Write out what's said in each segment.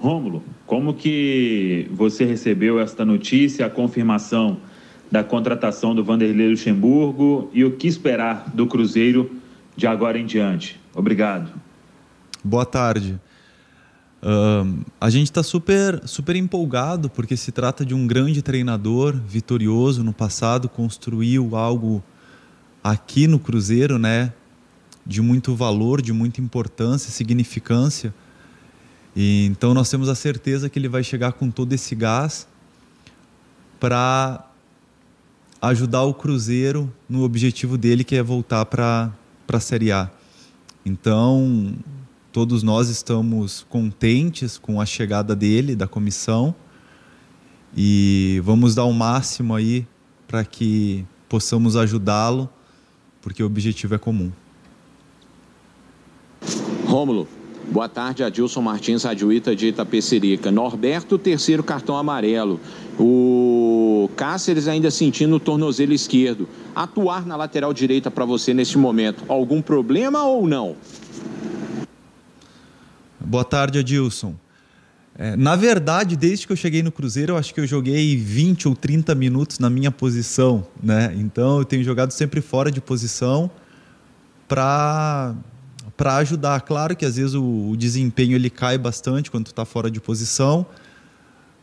Rômulo, como que você recebeu esta notícia, a confirmação da contratação do Vanderlei Luxemburgo e o que esperar do Cruzeiro de agora em diante? Obrigado. Boa tarde. Uh, a gente está super, super empolgado porque se trata de um grande treinador vitorioso no passado, construiu algo aqui no Cruzeiro, né, de muito valor, de muita importância, significância. E, então nós temos a certeza que ele vai chegar com todo esse gás para ajudar o Cruzeiro no objetivo dele, que é voltar para a Série A. Então, todos nós estamos contentes com a chegada dele, da comissão, e vamos dar o máximo aí para que possamos ajudá-lo, porque o objetivo é comum. Rômulo, Boa tarde, Adilson Martins, Adjuíta de Itapecerica. Norberto, terceiro cartão amarelo. O Cáceres ainda sentindo o tornozelo esquerdo. Atuar na lateral direita para você neste momento, algum problema ou não? Boa tarde, Adilson. É, na verdade, desde que eu cheguei no Cruzeiro, eu acho que eu joguei 20 ou 30 minutos na minha posição, né? Então eu tenho jogado sempre fora de posição para para ajudar. Claro que às vezes o, o, desempenho ele cai bastante quando tu está fora de posição,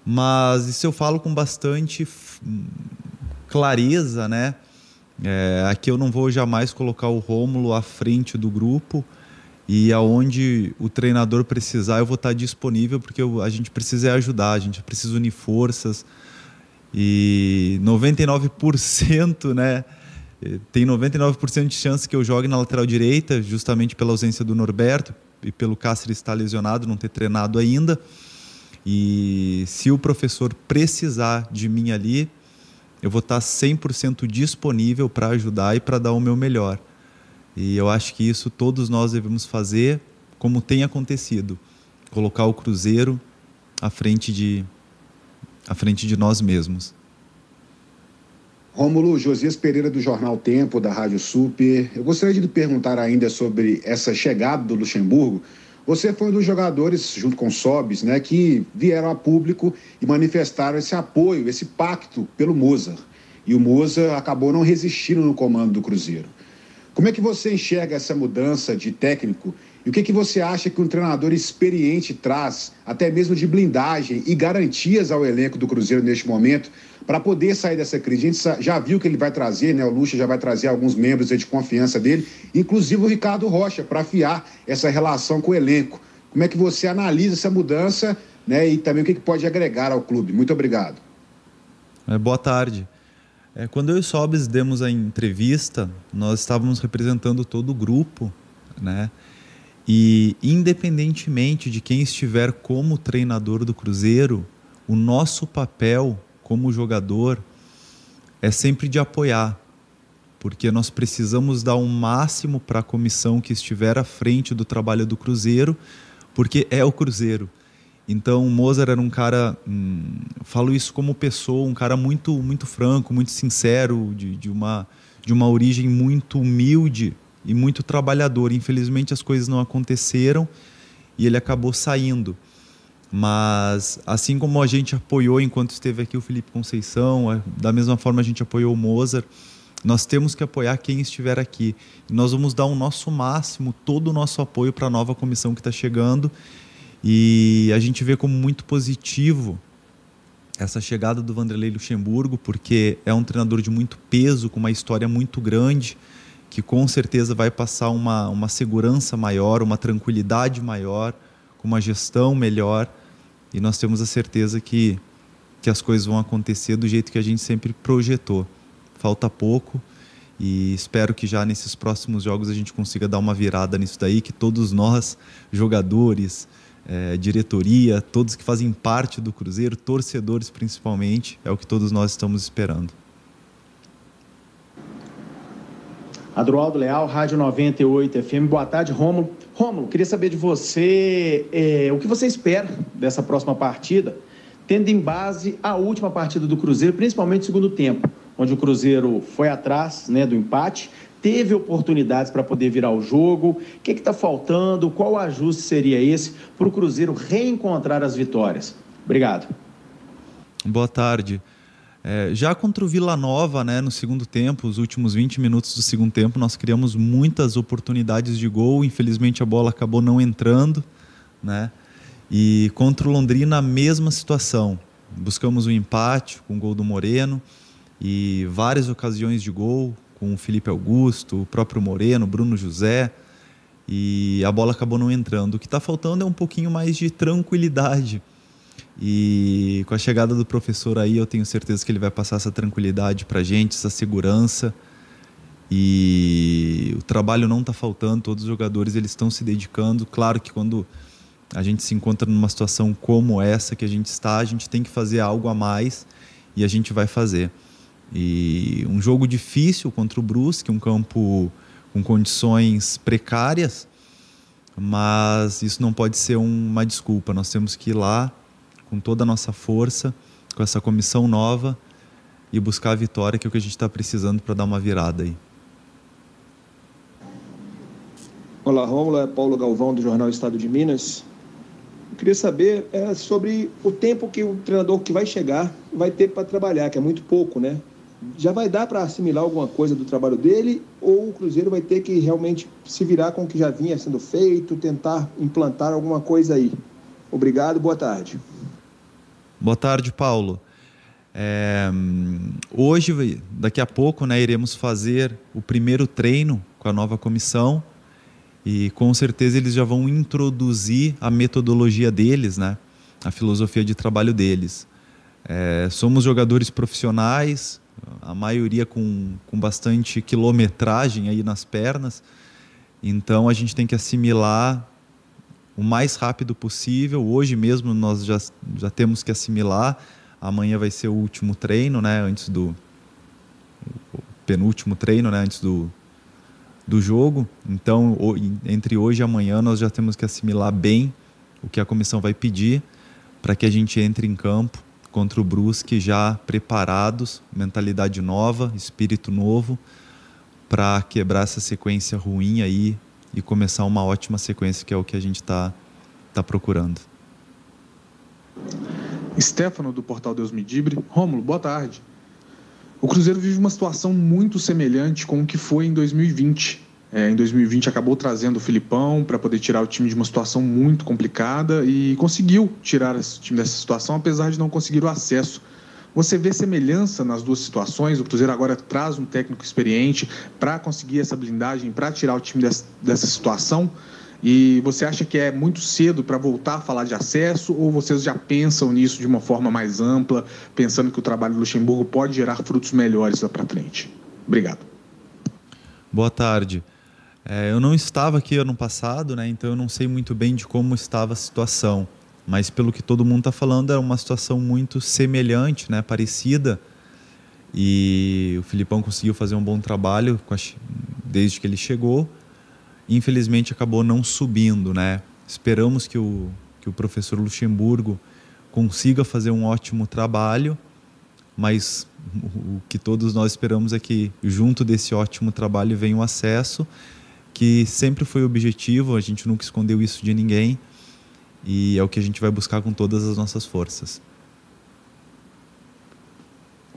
mas isso eu falo com bastante clareza, né? É, aqui eu não vou jamais colocar o Rômulo à frente do grupo e aonde o treinador precisar eu vou estar disponível porque eu, a gente precisa ajudar, a gente precisa unir forças e 99%, né? Tem 99% de chance que eu jogue na lateral direita, justamente pela ausência do Norberto e pelo Cáceres estar lesionado, não ter treinado ainda. E se o professor precisar de mim ali, eu vou estar 100% disponível para ajudar e para dar o meu melhor. E eu acho que isso todos nós devemos fazer, como tem acontecido, colocar o Cruzeiro à frente de à frente de nós mesmos. Rômulo Josias Pereira, do Jornal Tempo, da Rádio Super. Eu gostaria de perguntar ainda sobre essa chegada do Luxemburgo. Você foi um dos jogadores, junto com Sobis, né, que vieram a público e manifestaram esse apoio, esse pacto pelo Mozart. E o Mozart acabou não resistindo no comando do Cruzeiro. Como é que você enxerga essa mudança de técnico e o que, que você acha que um treinador experiente traz, até mesmo de blindagem e garantias ao elenco do Cruzeiro neste momento, para poder sair dessa crise? A gente já viu que ele vai trazer, né? O Lucha já vai trazer alguns membros de confiança dele, inclusive o Ricardo Rocha, para afiar essa relação com o elenco. Como é que você analisa essa mudança né? e também o que, pode agregar ao clube? Muito obrigado. É, boa tarde. É, quando eu e o Sobes demos a entrevista, nós estávamos representando todo o grupo, né? E independentemente de quem estiver como treinador do Cruzeiro, o nosso papel como jogador é sempre de apoiar, porque nós precisamos dar o um máximo para a comissão que estiver à frente do trabalho do Cruzeiro, porque é o Cruzeiro. Então, Mozart era um cara, hum, falo isso como pessoa, um cara muito, muito franco, muito sincero, de, de, uma, de uma origem muito humilde e muito trabalhador. Infelizmente as coisas não aconteceram e ele acabou saindo. Mas assim como a gente apoiou enquanto esteve aqui o Felipe Conceição, da mesma forma a gente apoiou o Mozart, nós temos que apoiar quem estiver aqui. Nós vamos dar o nosso máximo, todo o nosso apoio para a nova comissão que está chegando. E a gente vê como muito positivo essa chegada do Vanderlei Luxemburgo, porque é um treinador de muito peso, com uma história muito grande que com certeza vai passar uma, uma segurança maior, uma tranquilidade maior, com uma gestão melhor. E nós temos a certeza que, que as coisas vão acontecer do jeito que a gente sempre projetou. Falta pouco e espero que já nesses próximos jogos a gente consiga dar uma virada nisso daí, que todos nós, jogadores, é, diretoria, todos que fazem parte do Cruzeiro, torcedores principalmente, é o que todos nós estamos esperando. Adroaldo Leal, Rádio 98 FM. Boa tarde, Rômulo. Rômulo, queria saber de você é, o que você espera dessa próxima partida, tendo em base a última partida do Cruzeiro, principalmente no segundo tempo, onde o Cruzeiro foi atrás né, do empate, teve oportunidades para poder virar o jogo? O que está faltando? Qual ajuste seria esse para o Cruzeiro reencontrar as vitórias? Obrigado. Boa tarde. É, já contra o Vila Nova, né, no segundo tempo, os últimos 20 minutos do segundo tempo, nós criamos muitas oportunidades de gol. Infelizmente a bola acabou não entrando, né? E contra o Londrina, a mesma situação. Buscamos o um empate com o gol do Moreno e várias ocasiões de gol com o Felipe Augusto, o próprio Moreno, Bruno José, e a bola acabou não entrando. O que está faltando é um pouquinho mais de tranquilidade. E com a chegada do professor aí, eu tenho certeza que ele vai passar essa tranquilidade para gente, essa segurança. E o trabalho não está faltando, todos os jogadores eles estão se dedicando. Claro que quando a gente se encontra numa situação como essa que a gente está, a gente tem que fazer algo a mais e a gente vai fazer. E um jogo difícil contra o Brusque, um campo com condições precárias, mas isso não pode ser uma desculpa. Nós temos que ir lá com toda a nossa força, com essa comissão nova e buscar a vitória, que é o que a gente está precisando para dar uma virada aí. Olá, Rômulo, é Paulo Galvão do Jornal Estado de Minas. Eu queria saber é, sobre o tempo que o treinador que vai chegar vai ter para trabalhar, que é muito pouco, né? Já vai dar para assimilar alguma coisa do trabalho dele ou o Cruzeiro vai ter que realmente se virar com o que já vinha sendo feito, tentar implantar alguma coisa aí? Obrigado, boa tarde. Boa tarde, Paulo. É, hoje, daqui a pouco, né, iremos fazer o primeiro treino com a nova comissão e com certeza eles já vão introduzir a metodologia deles, né? A filosofia de trabalho deles. É, somos jogadores profissionais, a maioria com, com bastante quilometragem aí nas pernas, então a gente tem que assimilar o mais rápido possível. Hoje mesmo nós já, já temos que assimilar. Amanhã vai ser o último treino, né? Antes do penúltimo treino, né? Antes do, do jogo. Então, entre hoje e amanhã, nós já temos que assimilar bem o que a comissão vai pedir para que a gente entre em campo contra o Brusque já preparados, mentalidade nova, espírito novo, para quebrar essa sequência ruim aí e começar uma ótima sequência, que é o que a gente está tá procurando. Stefano, do portal Deus Medibre. Rômulo, boa tarde. O Cruzeiro vive uma situação muito semelhante com o que foi em 2020. É, em 2020 acabou trazendo o Filipão para poder tirar o time de uma situação muito complicada e conseguiu tirar esse time dessa situação, apesar de não conseguir o acesso. Você vê semelhança nas duas situações? O Cruzeiro agora traz um técnico experiente para conseguir essa blindagem, para tirar o time dessa, dessa situação? E você acha que é muito cedo para voltar a falar de acesso ou vocês já pensam nisso de uma forma mais ampla, pensando que o trabalho do Luxemburgo pode gerar frutos melhores lá para frente? Obrigado. Boa tarde. É, eu não estava aqui ano passado, né, então eu não sei muito bem de como estava a situação, mas pelo que todo mundo está falando, é uma situação muito semelhante, né, parecida. E o Filipão conseguiu fazer um bom trabalho desde que ele chegou infelizmente acabou não subindo, né? Esperamos que o, que o professor Luxemburgo consiga fazer um ótimo trabalho, mas o que todos nós esperamos é que junto desse ótimo trabalho venha o acesso, que sempre foi o objetivo, a gente nunca escondeu isso de ninguém e é o que a gente vai buscar com todas as nossas forças.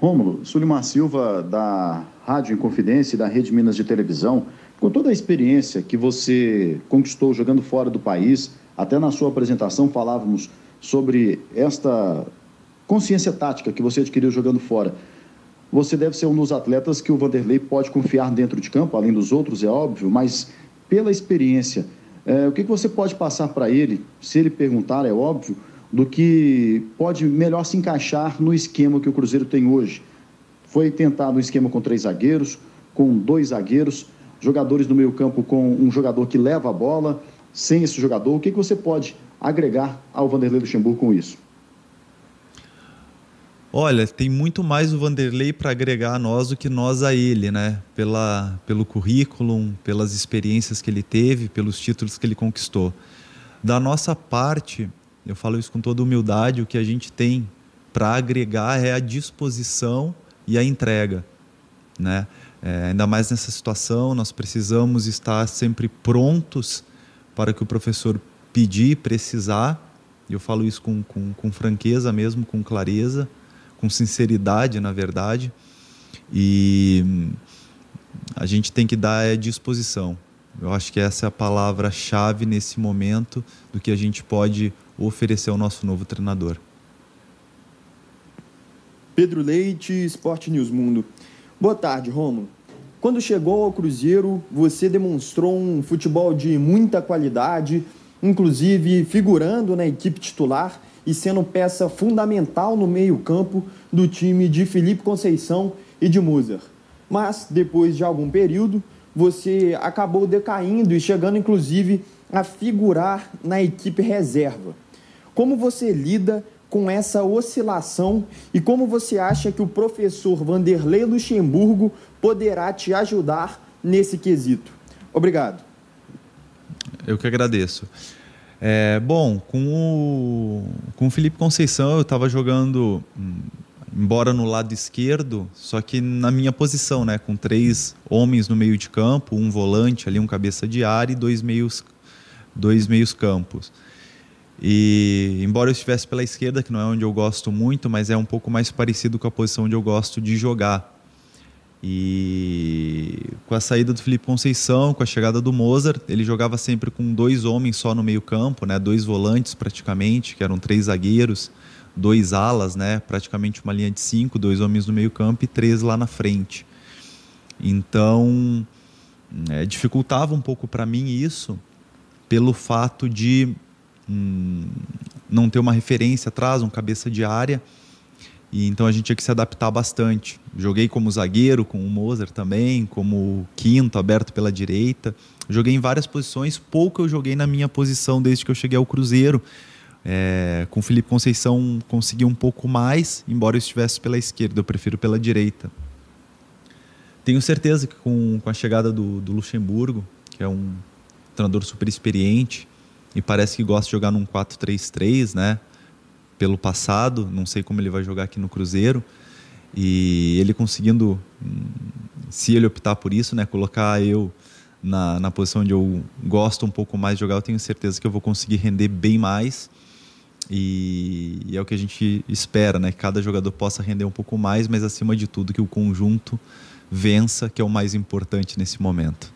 Rômulo, Sulimar Silva, da Rádio Inconfidência e da Rede Minas de Televisão, com toda a experiência que você conquistou jogando fora do país, até na sua apresentação falávamos sobre esta consciência tática que você adquiriu jogando fora. Você deve ser um dos atletas que o Vanderlei pode confiar dentro de campo, além dos outros, é óbvio, mas pela experiência, é, o que, que você pode passar para ele, se ele perguntar, é óbvio, do que pode melhor se encaixar no esquema que o Cruzeiro tem hoje? Foi tentado um esquema com três zagueiros, com dois zagueiros jogadores no meio campo com um jogador que leva a bola, sem esse jogador, o que, que você pode agregar ao Vanderlei Luxemburgo com isso? Olha, tem muito mais o Vanderlei para agregar a nós do que nós a ele, né? Pela, pelo currículo, pelas experiências que ele teve, pelos títulos que ele conquistou. Da nossa parte, eu falo isso com toda humildade, o que a gente tem para agregar é a disposição e a entrega, né? É, ainda mais nessa situação, nós precisamos estar sempre prontos para que o professor pedir, precisar. Eu falo isso com, com, com franqueza mesmo, com clareza, com sinceridade, na verdade. E a gente tem que dar é, disposição. Eu acho que essa é a palavra-chave nesse momento do que a gente pode oferecer ao nosso novo treinador. Pedro Leite, Esporte News Mundo. Boa tarde, Romulo. Quando chegou ao Cruzeiro, você demonstrou um futebol de muita qualidade, inclusive figurando na equipe titular e sendo peça fundamental no meio-campo do time de Felipe Conceição e de Muser. Mas, depois de algum período, você acabou decaindo e chegando, inclusive, a figurar na equipe reserva. Como você lida com essa oscilação e como você acha que o professor Vanderlei Luxemburgo poderá te ajudar nesse quesito? Obrigado. Eu que agradeço. É, bom, com o, com o Felipe Conceição eu estava jogando, hum, embora no lado esquerdo, só que na minha posição, né, com três homens no meio de campo, um volante ali, um cabeça de área e dois meios, dois meios campos. E embora eu estivesse pela esquerda, que não é onde eu gosto muito, mas é um pouco mais parecido com a posição onde eu gosto de jogar. E com a saída do Felipe Conceição, com a chegada do Mozart, ele jogava sempre com dois homens só no meio-campo, né? Dois volantes praticamente, que eram três zagueiros, dois alas, né? Praticamente uma linha de cinco, dois homens no meio-campo e três lá na frente. Então, é, dificultava um pouco para mim isso, pelo fato de hum, não ter uma referência atrás, um cabeça de área e então a gente tinha que se adaptar bastante. Joguei como zagueiro, com o Moser também, como quinto, aberto pela direita. Joguei em várias posições, pouco eu joguei na minha posição desde que eu cheguei ao Cruzeiro. É, com o Felipe Conceição consegui um pouco mais, embora eu estivesse pela esquerda, eu prefiro pela direita. Tenho certeza que com, com a chegada do, do Luxemburgo, que é um treinador super experiente e parece que gosta de jogar num 4-3-3, né? Pelo passado, não sei como ele vai jogar aqui no Cruzeiro. E ele conseguindo, hum, se ele optar por isso, né, colocar eu na, na posição onde eu gosto um pouco mais de jogar, eu tenho certeza que eu vou conseguir render bem mais. E, e é o que a gente espera, né? Que cada jogador possa render um pouco mais, mas acima de tudo que o conjunto vença, que é o mais importante nesse momento.